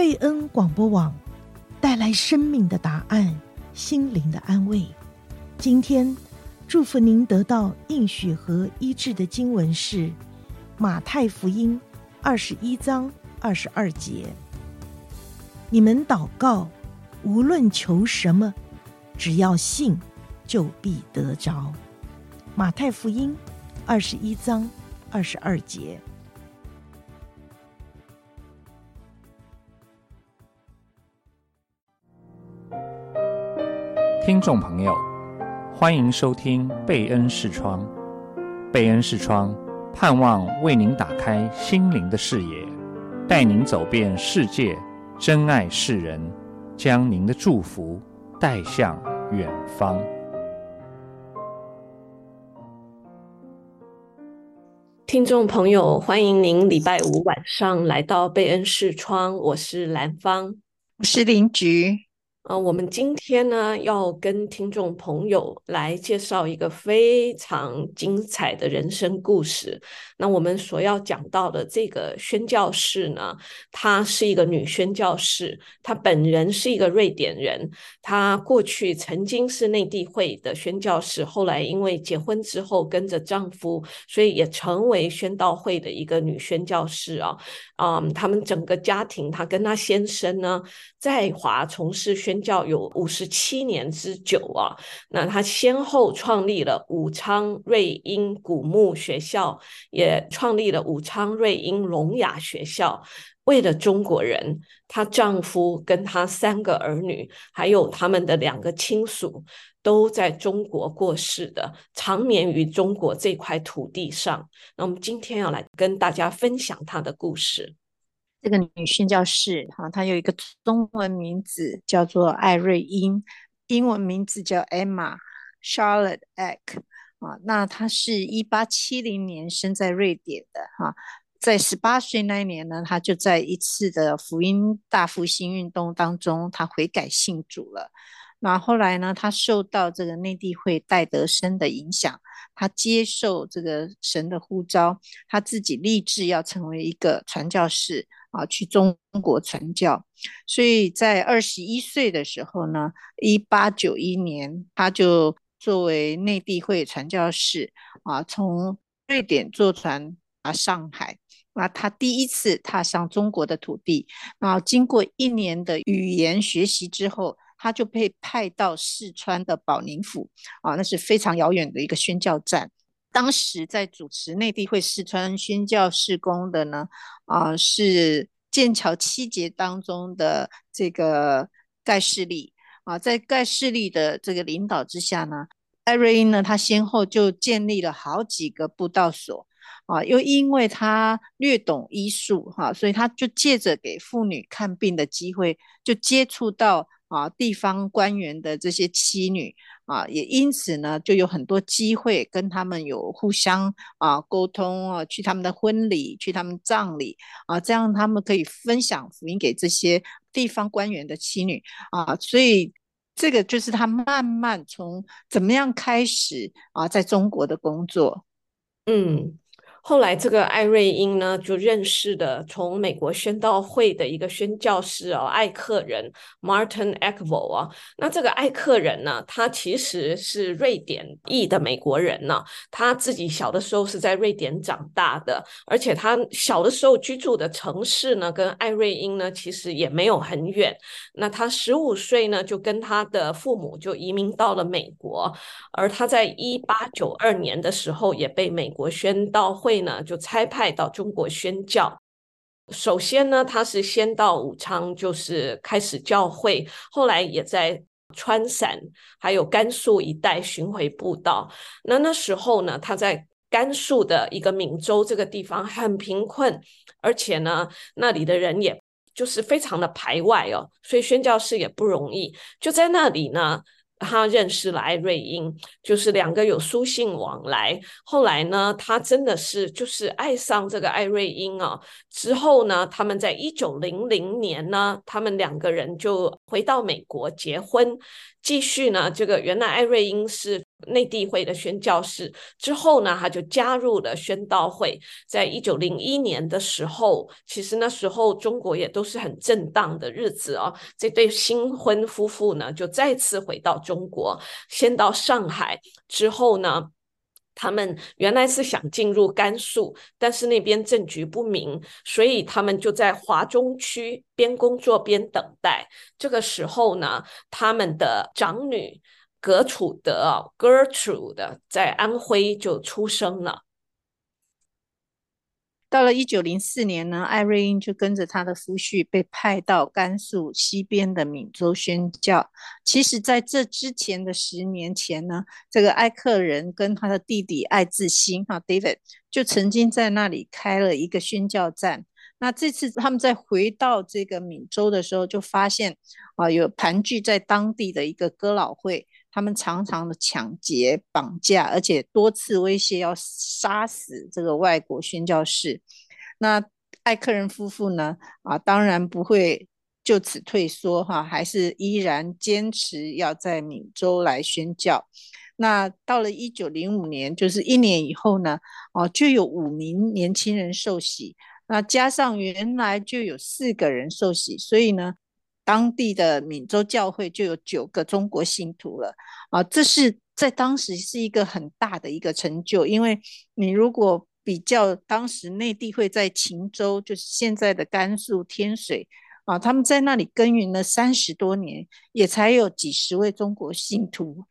贝恩广播网带来生命的答案，心灵的安慰。今天祝福您得到应许和医治的经文是马太福音二十一章二十二节。你们祷告，无论求什么，只要信，就必得着。马太福音二十一章二十二节。听众朋友，欢迎收听贝恩视窗。贝恩视窗盼望为您打开心灵的视野，带您走遍世界，珍爱世人，将您的祝福带向远方。听众朋友，欢迎您礼拜五晚上来到贝恩视窗，我是兰芳，我是林菊。呃，我们今天呢要跟听众朋友来介绍一个非常精彩的人生故事。那我们所要讲到的这个宣教士呢，她是一个女宣教士，她本人是一个瑞典人，她过去曾经是内地会的宣教士，后来因为结婚之后跟着丈夫，所以也成为宣道会的一个女宣教士啊。啊、嗯，他们整个家庭，她跟她先生呢，在华从事宣。宣教有五十七年之久啊，那他先后创立了武昌瑞英古墓学校，也创立了武昌瑞英聋哑学校。为了中国人，她丈夫跟她三个儿女，还有他们的两个亲属，都在中国过世的，长眠于中国这块土地上。那我们今天要来跟大家分享她的故事。这个女宣教士哈，她有一个中文名字叫做艾瑞英，英文名字叫 Emma Charlotte Eck 啊。那她是一八七零年生在瑞典的哈，在十八岁那一年呢，她就在一次的福音大复兴运动当中，她悔改信主了。那后来呢，她受到这个内地会戴德生的影响，她接受这个神的呼召，她自己立志要成为一个传教士。啊，去中国传教，所以在二十一岁的时候呢，一八九一年，他就作为内地会传教士啊，从瑞典坐船啊上海。那他第一次踏上中国的土地，然后经过一年的语言学习之后，他就被派到四川的保宁府啊，那是非常遥远的一个宣教站。当时在主持内地会四川宣教事工的呢，啊、是剑桥七杰当中的这个盖世利啊，在盖世利的这个领导之下呢，艾瑞英呢，他先后就建立了好几个布道所啊，又因为他略懂医术哈、所以他就借着给妇女看病的机会，就接触到啊地方官员的这些妻女。啊，也因此呢，就有很多机会跟他们有互相啊沟通啊，去他们的婚礼，去他们葬礼啊，这样他们可以分享福音给这些地方官员的妻女啊，所以这个就是他慢慢从怎么样开始啊，在中国的工作，嗯。后来，这个艾瑞英呢，就认识的从美国宣道会的一个宣教师哦，艾克人 Martin Ekvall 啊。那这个艾克人呢，他其实是瑞典裔的美国人呢。他自己小的时候是在瑞典长大的，而且他小的时候居住的城市呢，跟艾瑞英呢，其实也没有很远。那他十五岁呢，就跟他的父母就移民到了美国，而他在一八九二年的时候，也被美国宣道会。呢，就差派到中国宣教。首先呢，他是先到武昌，就是开始教会。后来也在川陕还有甘肃一带巡回布道。那那时候呢，他在甘肃的一个闽州这个地方很贫困，而且呢，那里的人也就是非常的排外哦，所以宣教士也不容易。就在那里呢。他认识了艾瑞英，就是两个有书信往来。后来呢，他真的是就是爱上这个艾瑞英啊。之后呢，他们在一九零零年呢，他们两个人就回到美国结婚，继续呢，这个原来艾瑞英是内地会的宣教士。之后呢，他就加入了宣道会。在一九零一年的时候，其实那时候中国也都是很震荡的日子哦。这对新婚夫妇呢，就再次回到中国，先到上海，之后呢，他们原来是想进入甘肃，但是那边政局不明，所以他们就在华中区边工作边等待。这个时候呢，他们的长女格楚德 （Gertrude） 在安徽就出生了。到了一九零四年呢，艾瑞英就跟着他的夫婿被派到甘肃西边的闽州宣教。其实，在这之前的十年前呢，这个艾克人跟他的弟弟艾志新哈 David 就曾经在那里开了一个宣教站。那这次他们再回到这个闽州的时候，就发现啊，有盘踞在当地的一个哥老会。他们常常的抢劫、绑架，而且多次威胁要杀死这个外国宣教士。那艾克人夫妇呢？啊，当然不会就此退缩哈，还是依然坚持要在闽州来宣教。那到了一九零五年，就是一年以后呢，哦，就有五名年轻人受洗，那加上原来就有四个人受洗，所以呢。当地的闽州教会就有九个中国信徒了啊！这是在当时是一个很大的一个成就，因为你如果比较当时内地会在秦州，就是现在的甘肃天水啊，他们在那里耕耘了三十多年，也才有几十位中国信徒。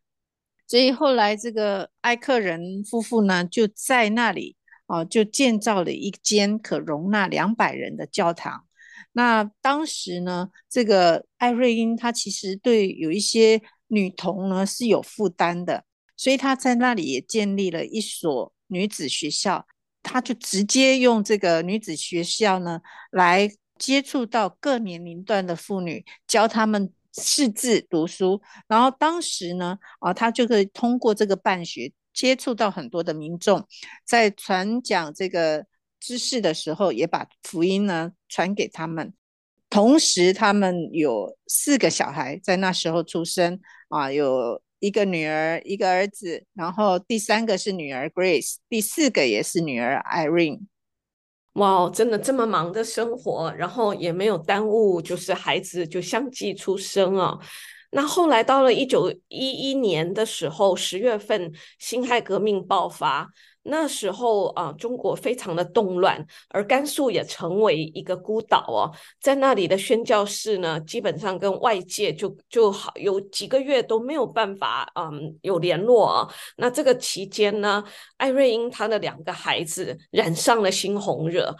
所以后来这个艾克人夫妇呢，就在那里啊，就建造了一间可容纳两百人的教堂。那当时呢，这个艾瑞英她其实对有一些女童呢是有负担的，所以她在那里也建立了一所女子学校。她就直接用这个女子学校呢来接触到各年龄段的妇女，教她们识字读书。然后当时呢，啊，她就可以通过这个办学接触到很多的民众，在传讲这个。知识的时候，也把福音呢传给他们。同时，他们有四个小孩在那时候出生啊，有一个女儿，一个儿子，然后第三个是女儿 Grace，第四个也是女儿 Irene。哇，真的这么忙的生活，然后也没有耽误，就是孩子就相继出生啊。那后来到了一九一一年的时候，十月份，辛亥革命爆发。那时候啊，中国非常的动乱，而甘肃也成为一个孤岛哦。在那里的宣教士呢，基本上跟外界就就好有几个月都没有办法嗯有联络啊。那这个期间呢，艾瑞英他的两个孩子染上了猩红热。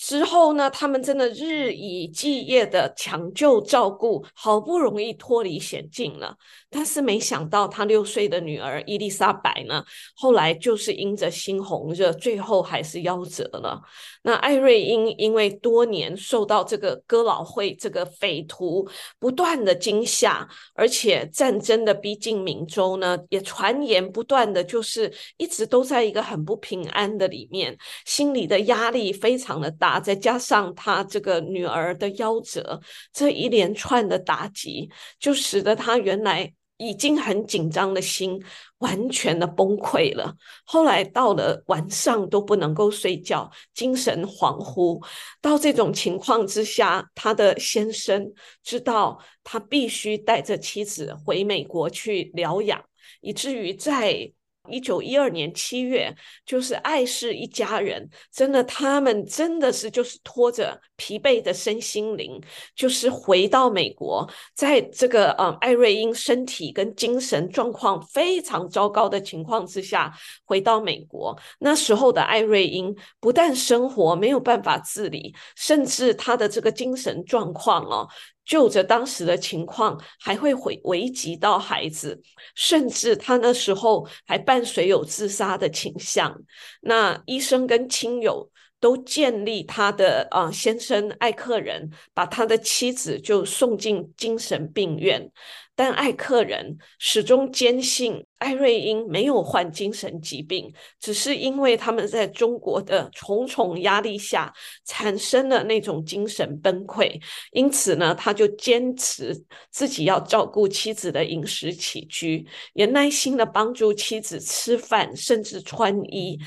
之后呢，他们真的日以继夜的抢救照顾，好不容易脱离险境了。但是没想到，他六岁的女儿伊丽莎白呢，后来就是因着猩红热，最后还是夭折了。那艾瑞因因为多年受到这个哥老会这个匪徒不断的惊吓，而且战争的逼近明州呢，也传言不断的，就是一直都在一个很不平安的里面，心里的压力非常的大，再加上他这个女儿的夭折，这一连串的打击，就使得他原来。已经很紧张的心完全的崩溃了。后来到了晚上都不能够睡觉，精神恍惚。到这种情况之下，他的先生知道他必须带着妻子回美国去疗养，以至于在。一九一二年七月，就是艾氏一家人，真的，他们真的是就是拖着疲惫的身心灵，就是回到美国，在这个嗯艾瑞英身体跟精神状况非常糟糕的情况之下，回到美国。那时候的艾瑞英不但生活没有办法自理，甚至他的这个精神状况哦。就着当时的情况，还会回危及到孩子，甚至他那时候还伴随有自杀的倾向。那医生跟亲友都建立他的啊、先生艾克人把他的妻子就送进精神病院。但艾克人始终坚信艾瑞英没有患精神疾病，只是因为他们在中国的重重压力下产生了那种精神崩溃，因此呢，他就坚持自己要照顾妻子的饮食起居，也耐心的帮助妻子吃饭，甚至穿衣。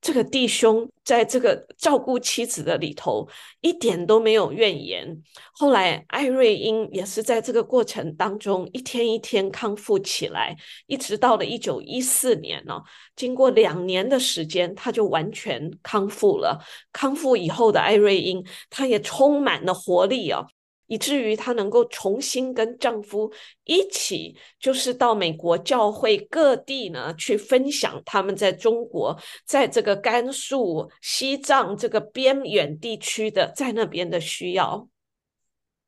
这个弟兄在这个照顾妻子的里头一点都没有怨言。后来艾瑞英也是在这个过程当中一天一天康复起来，一直到了一九一四年呢、哦，经过两年的时间，他就完全康复了。康复以后的艾瑞英，他也充满了活力哦。以至于她能够重新跟丈夫一起，就是到美国教会各地呢去分享他们在中国，在这个甘肃、西藏这个边远地区的在那边的需要。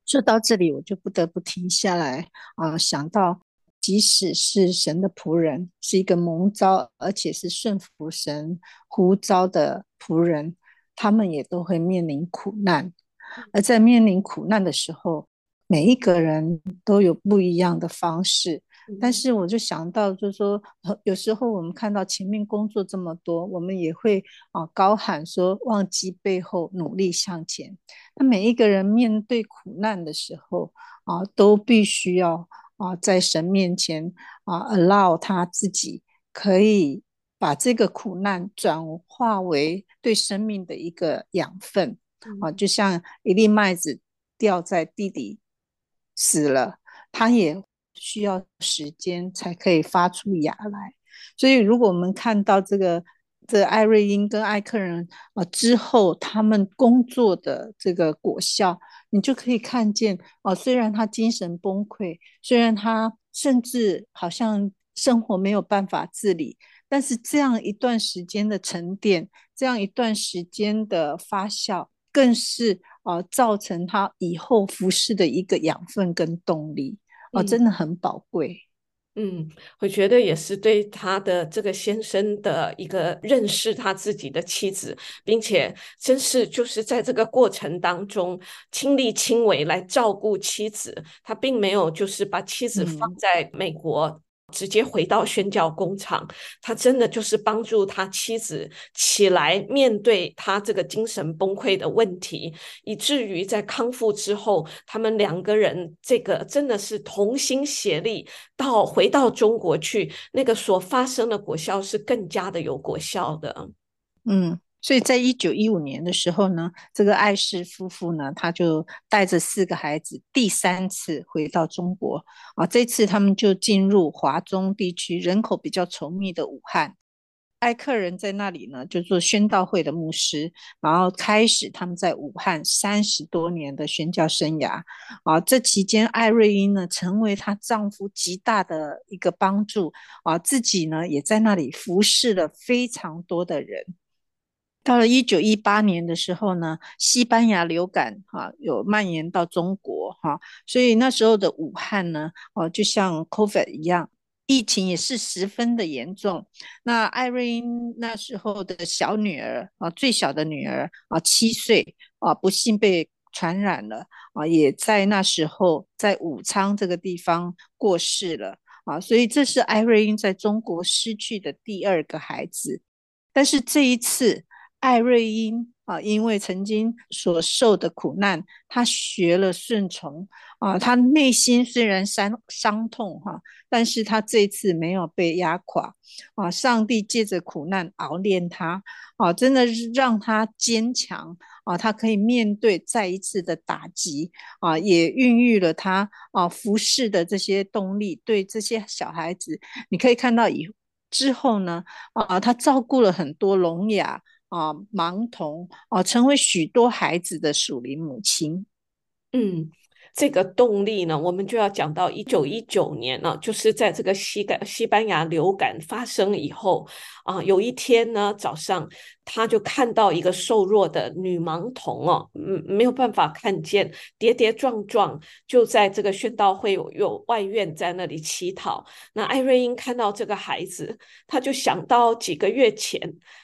说到这里，我就不得不停下来啊、想到即使是神的仆人，是一个蒙召而且是顺服神呼召的仆人，他们也都会面临苦难。而在面临苦难的时候，每一个人都有不一样的方式。但是我就想到，就是说，有时候我们看到前面工作这么多，我们也会啊高喊说“忘记背后，努力向前”。那每一个人面对苦难的时候啊，都必须要啊在神面前啊 allow 他自己可以把这个苦难转化为对生命的一个养分。啊，就像一粒麦子掉在地里死了，它也需要时间才可以发出芽来。所以，如果我们看到这个这、艾瑞英跟艾克人啊之后，他们工作的这个果效，你就可以看见啊，虽然他精神崩溃，虽然他甚至好像生活没有办法自理，但是这样一段时间的沉淀，这样一段时间的发酵。更是啊、呃，造成他以后服饰的一个养分跟动力哦、呃，真的很宝贵。嗯，我觉得也是对他的这个先生的一个认识，他自己的妻子，并且真是就是在这个过程当中亲力亲为来照顾妻子，他并没有就是把妻子放在美国。直接回到宣教工厂，他真的就是帮助他妻子起来面对他这个精神崩溃的问题，以至于在康复之后，他们两个人这个真的是同心协力，到回到中国去，那个所发生的果效是更加的有果效的。嗯。所以在一九一五年的时候呢，这个艾氏夫妇呢，他就带着四个孩子第三次回到中国啊。这次他们就进入华中地区人口比较稠密的武汉，艾克人在那里呢就做宣道会的牧师，然后开始他们在武汉三十多年的宣教生涯啊。这期间，艾瑞英呢成为她丈夫极大的一个帮助啊，自己呢也在那里服侍了非常多的人。到了一九一八年的时候呢，西班牙流感哈、有蔓延到中国哈、所以那时候的武汉呢，哦、啊、就像 COVID 一样，疫情也是十分的严重。那艾瑞英那时候的小女儿啊，最小的女儿啊七岁啊，不幸被传染了啊，也在那时候在武昌这个地方过世了啊，所以这是艾瑞英在中国失去的第二个孩子，但是这一次。艾瑞英啊，因为曾经所受的苦难，他学了顺从啊。他内心虽然伤伤痛哈，但是他这次没有被压垮啊。上帝借着苦难熬炼他啊，真的是让他坚强啊。他可以面对再一次的打击啊，也孕育了他啊服侍的这些动力。对这些小孩子，你可以看到以之后呢啊，他照顾了很多聋哑。啊，盲童啊，成为许多孩子的属灵母亲。嗯，这个动力呢，我们就要讲到一九一九年呢，就是在这个西感西班牙流感发生以后啊，有一天呢早上，他就看到一个瘦弱的女盲童哦，嗯，没有办法看见，跌跌撞撞就在这个宣道会有，有外院在那里乞讨。那艾瑞英看到这个孩子，他就想到几个月前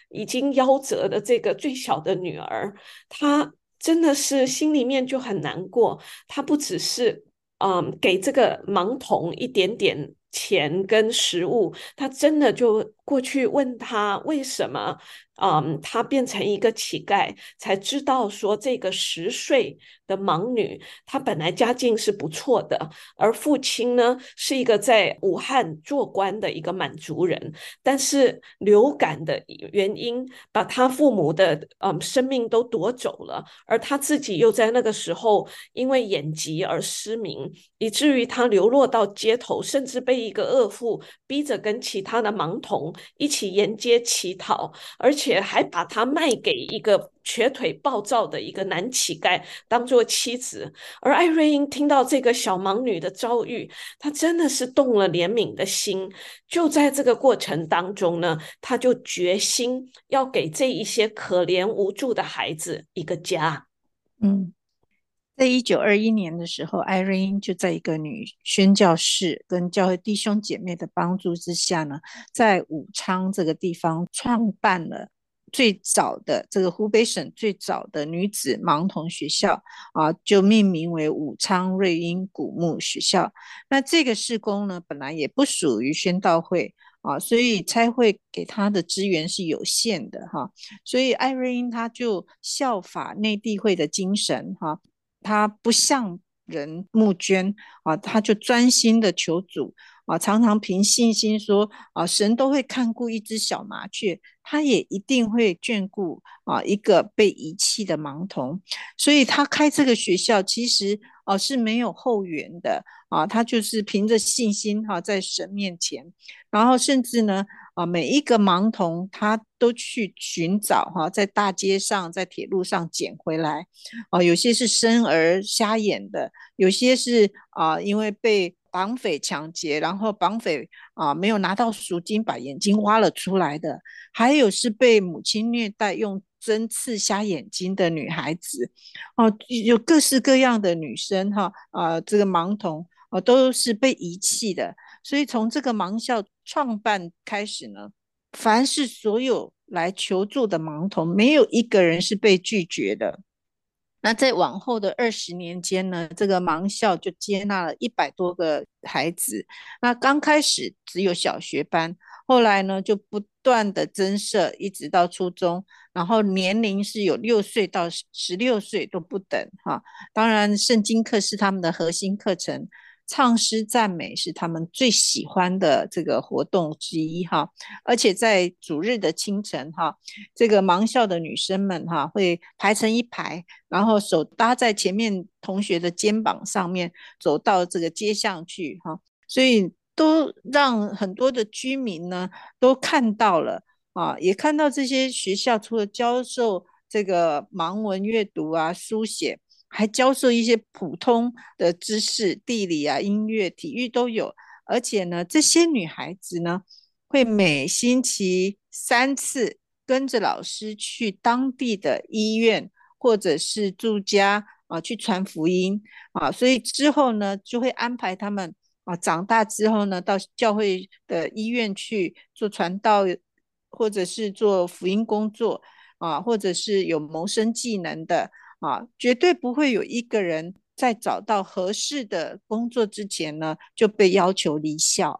已经夭折的这个最小的女儿，他。真的是心里面就很难过，他不只是嗯给这个盲童一点点钱跟食物，他真的就过去问他为什么。嗯，他变成一个乞丐，才知道说这个十岁的盲女，她本来家境是不错的，而父亲呢是一个在武汉做官的一个满族人，但是流感的原因把他父母的嗯生命都夺走了，而他自己又在那个时候因为眼疾而失明，以至于他流落到街头，甚至被一个恶妇逼着跟其他的盲童一起沿街乞讨，而且。还把他卖给一个瘸腿暴躁的一个男乞丐当做妻子，而艾瑞英听到这个小盲女的遭遇，她真的是动了怜悯的心。就在这个过程当中呢，她就决心要给这一些可怜无助的孩子一个家。嗯，在一九二一年的时候，艾瑞英就在一个女宣教士跟教会弟兄姐妹的帮助之下呢，在武昌这个地方创办了。最早的这个湖北省最早的女子盲童学校啊，就命名为武昌瑞英古墓学校。那这个事工呢，本来也不属于宣道会啊，所以差会给他的资源是有限的哈。所以艾瑞英他就效法内地会的精神哈，他不向人募捐啊，他就专心的求主。啊，常常凭信心说啊，神都会看顾一只小麻雀，他也一定会眷顾啊一个被遗弃的盲童，所以他开这个学校其实啊是没有后援的啊，他就是凭着信心哈、在神面前，然后甚至呢啊每一个盲童他都去寻找哈、在大街上、在铁路上捡回来，啊有些是生而瞎眼的，有些是啊因为被。绑匪抢劫，然后绑匪啊没有拿到赎金，把眼睛挖了出来的，还有是被母亲虐待，用针刺瞎眼睛的女孩子，哦、啊，有各式各样的女生哈，啊，这个盲童啊都是被遗弃的，所以从这个盲校创办开始呢，凡是所有来求助的盲童，没有一个人是被拒绝的。那在往后的二十年间呢，这个盲校就接纳了一百多个孩子。那刚开始只有小学班，后来呢就不断的增设，一直到初中，然后年龄是有六岁到十六岁都不等哈。当然，圣经课是他们的核心课程。唱诗赞美是他们最喜欢的这个活动之一哈，而且在主日的清晨哈，这个盲校的女生们哈会排成一排，然后手搭在前面同学的肩膀上面，走到这个街上去哈，所以都让很多的居民呢都看到了啊，也看到这些学校除了教授这个盲文阅读啊书写。还教授一些普通的知识，地理啊、音乐、体育都有。而且呢，这些女孩子呢，会每星期三次跟着老师去当地的医院或者是住家啊，去传福音啊。所以之后呢，就会安排他们啊，长大之后呢，到教会的医院去做传道，或者是做福音工作啊，或者是有谋生技能的。啊，绝对不会有一个人在找到合适的工作之前呢，就被要求离校。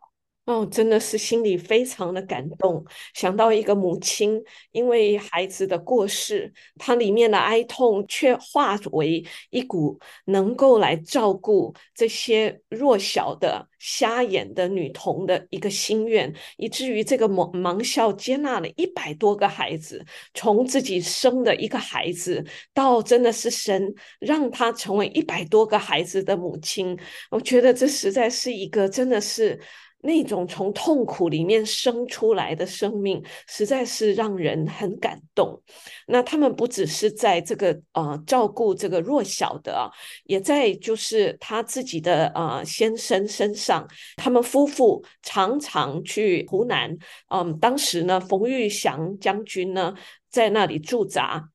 哦，真的是心里非常的感动。想到一个母亲因为孩子的过世，她里面的哀痛却化为一股能够来照顾这些弱小的瞎眼的女童的一个心愿，以至于这个盲盲校接纳了一百多个孩子，从自己生的一个孩子到真的是神让她成为一百多个孩子的母亲。我觉得这实在是一个真的是。那种从痛苦里面生出来的生命，实在是让人很感动。那他们不只是在这个呃照顾这个弱小的，也在就是他自己的呃先生身上。他们夫妇常常去湖南，嗯、呃，当时呢，冯玉祥将军呢在那里驻扎。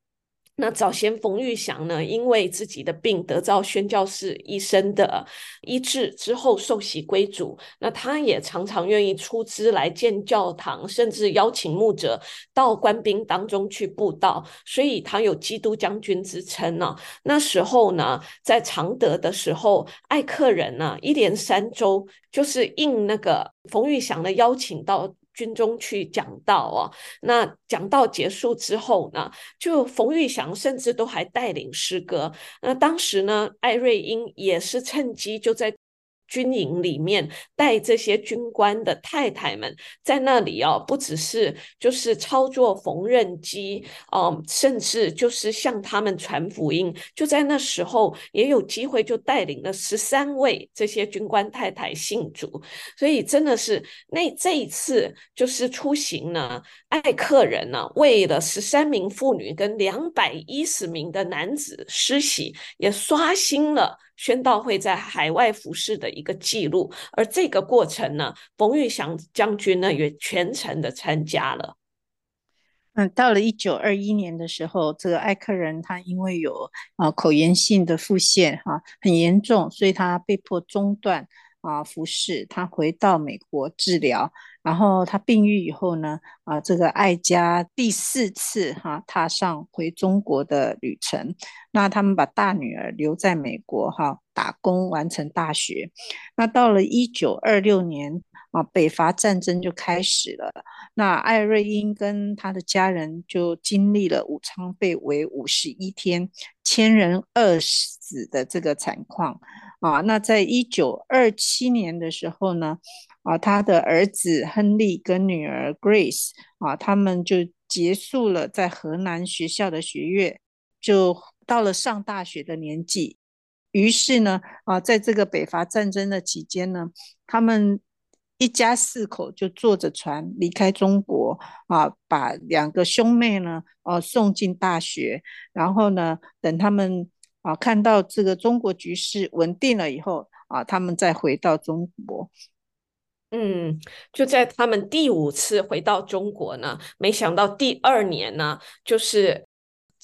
那早先冯玉祥呢，因为自己的病得到宣教士医生的医治之后受洗归主，那他也常常愿意出资来建教堂，甚至邀请牧者到官兵当中去布道，所以他有基督将军之称呢。那时候呢，在常德的时候，艾克人呢一连三周就是应那个冯玉祥的邀请到。军中去讲道啊，那讲道结束之后呢，就冯玉祥甚至都还带领诗歌。那当时呢，艾瑞英也是趁机就在。军营里面带这些军官的太太们在那里哦，不只是就是操作缝纫机哦，甚至就是向他们传福音。就在那时候，也有机会就带领了十三位这些军官太太信主。所以真的是那这一次就是出行呢，艾客人呢，为了十三名妇女跟两百一十名的男子施洗，也刷新了。宣道会在海外服事的一个记录，而这个过程呢，冯玉祥将军呢也全程的参加了。嗯，到了一九二一年的时候，这个艾克人他因为有啊口炎性的腹泻哈、很严重，所以他被迫中断啊服侍，他回到美国治疗。然后他病愈以后呢，啊，这个艾家第四次哈、踏上回中国的旅程。那他们把大女儿留在美国哈、打工完成大学。那到了一九二六年啊，北伐战争就开始了。那艾瑞英跟他的家人就经历了武昌被围五十一天、千人饿死的这个惨况啊。那在一九二七年的时候呢，啊，他的儿子亨利跟女儿 Grace 啊，他们就结束了在河南学校的学业，就到了上大学的年纪。于是呢，啊，在这个北伐战争的期间呢，他们一家四口就坐着船离开中国啊，把两个兄妹呢，啊，送进大学。然后呢，等他们啊看到这个中国局势稳定了以后啊，他们再回到中国。嗯，就在他们第五次回到中国呢，没想到第二年呢，就是。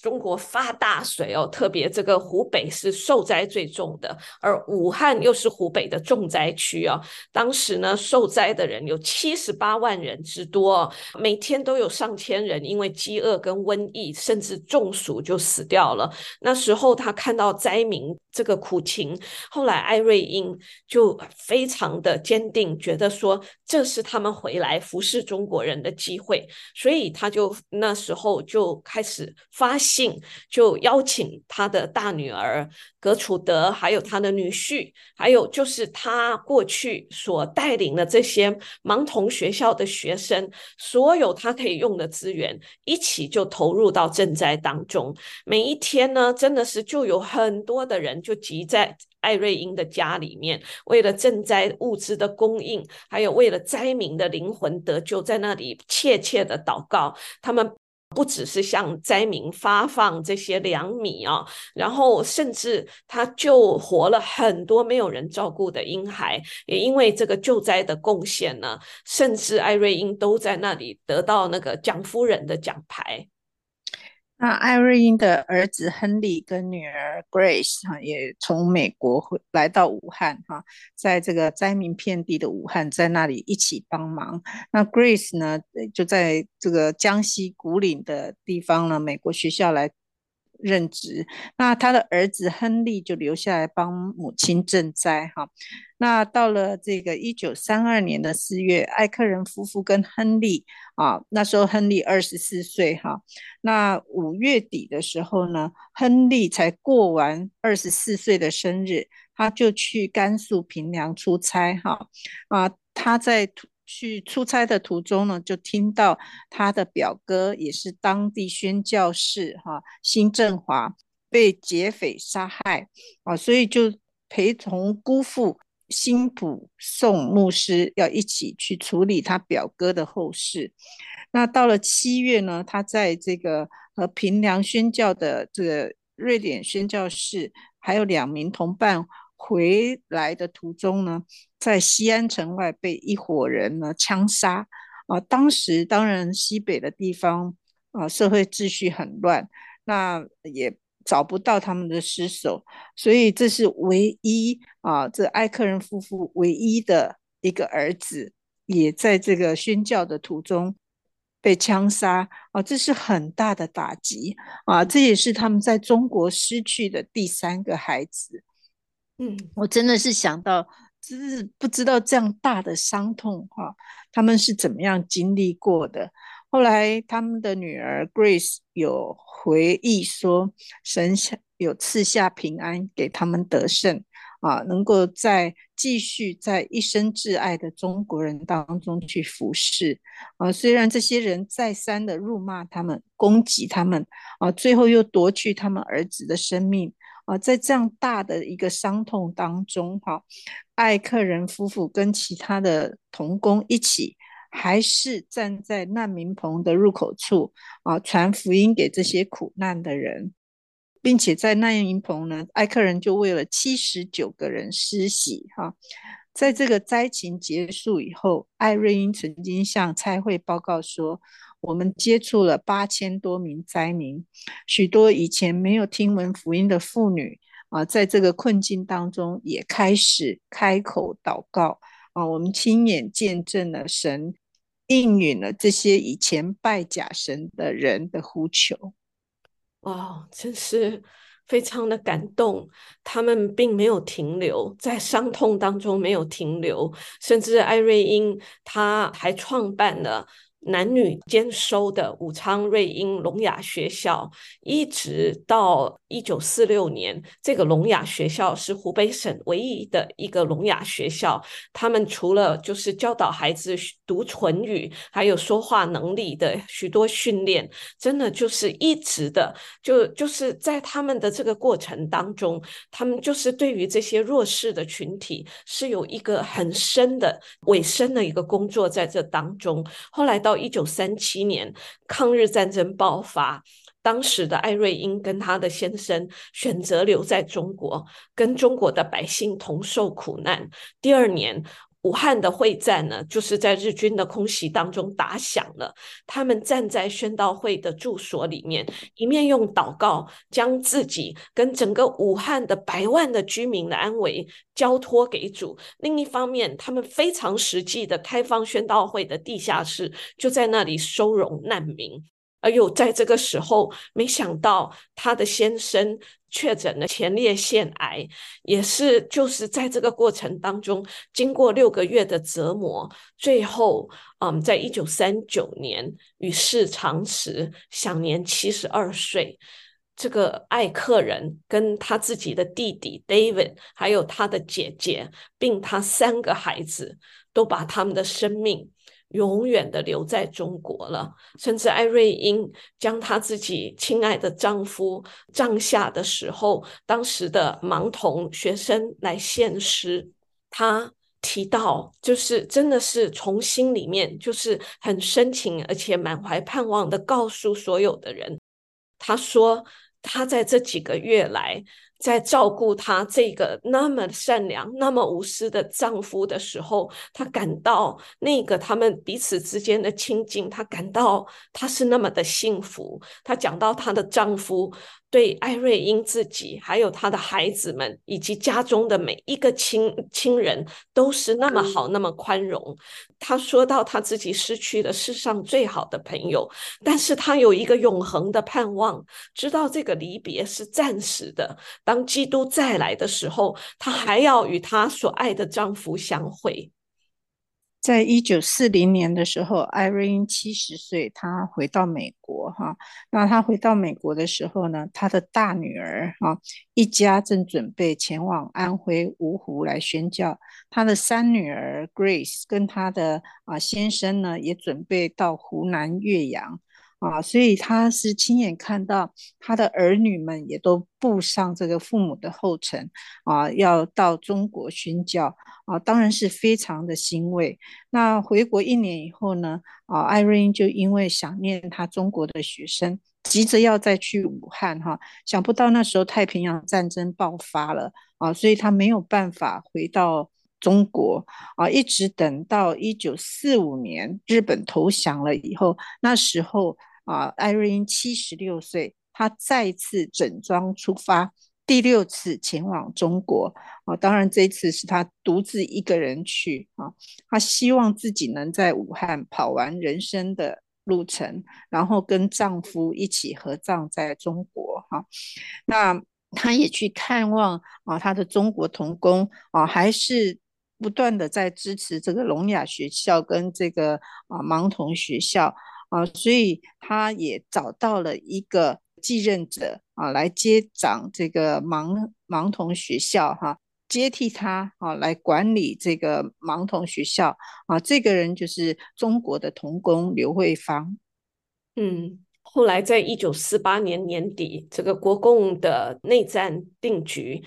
中国发大水哦，特别这个湖北是受灾最重的，而武汉又是湖北的重灾区哦。当时呢，受灾的人有七十八万人之多，每天都有上千人因为饥饿跟瘟疫，甚至中暑就死掉了。那时候他看到灾民这个苦情，后来艾瑞英就非常的坚定，觉得说这是他们回来服侍中国人的机会，所以他就那时候就开始发。信就邀请他的大女儿格楚德，还有他的女婿，还有就是他过去所带领的这些盲童学校的学生，所有他可以用的资源，一起就投入到赈灾当中。每一天呢，真的是就有很多的人就集在艾瑞英的家里面，为了赈灾物资的供应，还有为了灾民的灵魂得救，在那里切切的祷告。他们。不只是向灾民发放这些粮米啊，然后甚至他救活了很多没有人照顾的婴孩，也因为这个救灾的贡献呢，甚至艾瑞英都在那里得到那个蒋夫人的奖牌。那艾瑞英的儿子亨利跟女儿 Grace 哈，也从美国回来到武汉哈，在这个灾民遍地的武汉，在那里一起帮忙。那 Grace 呢，就在这个江西古岭的地方呢，美国学校来任职。那他的儿子亨利就留下来帮母亲赈灾哈。那到了这个一九三二年的四月，艾克人夫妇跟亨利啊，那时候亨利二十四岁哈。那五月底的时候呢，亨利才过完二十四岁的生日，他就去甘肃平凉出差哈。啊，他在去出差的途中呢，就听到他的表哥也是当地宣教士哈，辛振华被劫匪杀害啊，所以就陪同姑父。辛普宋牧师要一起去处理他表哥的后事。那到了七月呢，他在这个和平良宣教的这个瑞典宣教士，还有两名同伴回来的途中呢，在西安城外被一伙人呢枪杀。啊，当时当然西北的地方啊，社会秩序很乱，那也找不到他们的尸首，所以这是唯一啊，这艾克人夫妇唯一的一个儿子，也在这个宣教的途中被枪杀啊，这是很大的打击啊，这也是他们在中国失去的第三个孩子。嗯，我真的是想到。只是不知道这样大的伤痛哈，他们是怎么样经历过的？后来他们的女儿 Grace 有回忆说，神下有赐下平安给他们得胜啊，能够在继续在一生挚爱的中国人当中去服侍啊。虽然这些人再三的辱骂他们、攻击他们啊，最后又夺去他们儿子的生命。啊，在这样大的一个伤痛当中，哈，艾克人夫妇跟其他的同工一起，还是站在难民棚的入口处啊，传福音给这些苦难的人，并且在难民棚呢，艾克人就为了七十九个人施洗，哈，在这个灾情结束以后，艾瑞英曾经向差会报告说。我们接触了八千多名灾民，许多以前没有听闻福音的妇女啊，在这个困境当中也开始开口祷告啊。我们亲眼见证了神应允了这些以前拜假神的人的呼求。哇，真是非常的感动。他们并没有停留在伤痛当中，没有停留，甚至艾瑞英他还创办了。男女兼收的武昌瑞英聋哑学校，一直到一九四六年，这个聋哑学校是湖北省唯一的一个聋哑学校。他们除了就是教导孩子读唇语，还有说话能力的许多训练，真的就是一直的，就就是在他们的这个过程当中，他们就是对于这些弱势的群体是有一个很深的、委身的一个工作在这当中。后来到。到一九三七年，抗日战争爆发，当时的艾瑞英跟他的先生选择留在中国，跟中国的百姓同受苦难。第二年，武汉的会战呢，就是在日军的空袭当中打响了。他们站在宣道会的住所里面，一面用祷告将自己跟整个武汉的百万的居民的安危交托给主；另一方面，他们非常实际的开放宣道会的地下室，就在那里收容难民。而又在这个时候，没想到他的先生确诊了前列腺癌，也是就是在这个过程当中，经过六个月的折磨，最后，嗯，在一九三九年与世长辞，享年七十二岁。这个艾克人跟他自己的弟弟 David，还有他的姐姐，并他三个孩子，都把他们的生命。永远的留在中国了，甚至艾瑞英将她自己亲爱的丈夫葬下的时候，当时的盲童学生来献诗，她提到，就是真的是从心里面，就是很深情而且满怀盼望的告诉所有的人，她说她在这几个月来。在照顾她这个那么善良、那么无私的丈夫的时候，她感到那个他们彼此之间的亲近，她感到她是那么的幸福。她讲到她的丈夫。对艾瑞英自己，还有她的孩子们，以及家中的每一个亲亲人，都是那么好，那么宽容。她说到她自己失去了世上最好的朋友，但是她有一个永恒的盼望，知道这个离别是暂时的。当基督再来的时候，他还要与他所爱的丈夫相会。在一九四零年的时候，艾瑞英七十岁，她回到美国哈。那她回到美国的时候呢，她的大女儿啊，一家正准备前往安徽芜湖来宣教。她的三女儿 Grace 跟她的啊先生呢，也准备到湖南岳阳啊，所以他是亲眼看到他的儿女们也都步上这个父母的后尘啊，要到中国宣教啊，当然是非常的欣慰。那回国一年以后呢，啊，艾瑞英就因为想念他中国的学生，急着要再去武汉哈，想不到那时候太平洋战争爆发了啊，所以他没有办法回到中国啊，一直等到一九四五年日本投降了以后，那时候。啊，艾瑞英七十六岁，她再次整装出发，第六次前往中国。啊，当然这次是她独自一个人去啊。她希望自己能在武汉跑完人生的路程，然后跟丈夫一起合葬在中国。哈，那她也去看望啊，她的中国同工啊，还是不断的在支持这个聋哑学校跟这个啊盲童学校。啊，所以他也找到了一个继任者啊，来接掌这个盲盲童学校哈，接替他啊来管理这个盲童学校啊。这个人就是中国的童工刘慧芳。嗯，后来在一九四八年年底，这个国共的内战定局。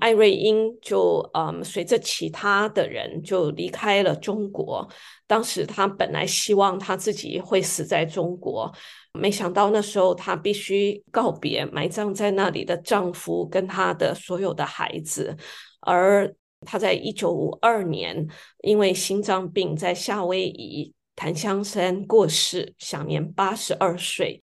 艾瑞英就嗯，随着其他的人就离开了中国。当时她本来希望她自己会死在中国，没想到那时候她必须告别埋葬在那里的丈夫跟她的所有的孩子。而她在一九五二年因为心脏病在夏威夷檀香山过世，享年八十二岁。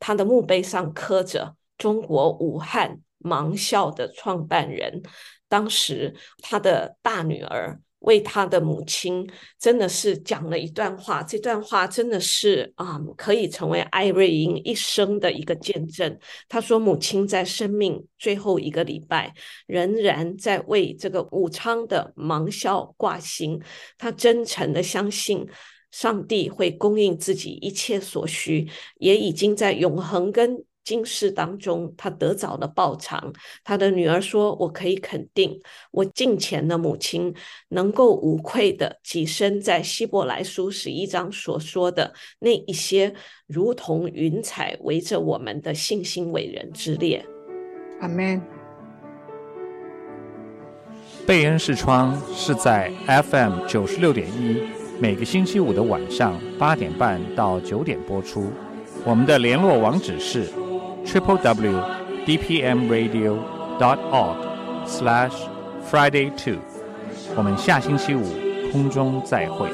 她的墓碑上刻着“中国武汉”。盲校的创办人，当时他的大女儿为他的母亲，真的是讲了一段话。这段话真的是啊、可以成为艾瑞英一生的一个见证。他说，母亲在生命最后一个礼拜，仍然在为这个武昌的盲校挂心。他真诚的相信，上帝会供应自己一切所需，也已经在永恒跟。今世当中，他得早的报偿。他的女儿说：“我可以肯定，我敬虔的母亲能够无愧的跻身在希伯来书十一章所说的那一些如同云彩围着我们的信心伟人之列。”阿门。贝恩视窗是在 FM 九十六点一，每个星期五的晚上八点半到九点播出。我们的联络网址是。Triple w dpm radio dot org slash friday two，我们下星期五空中再会。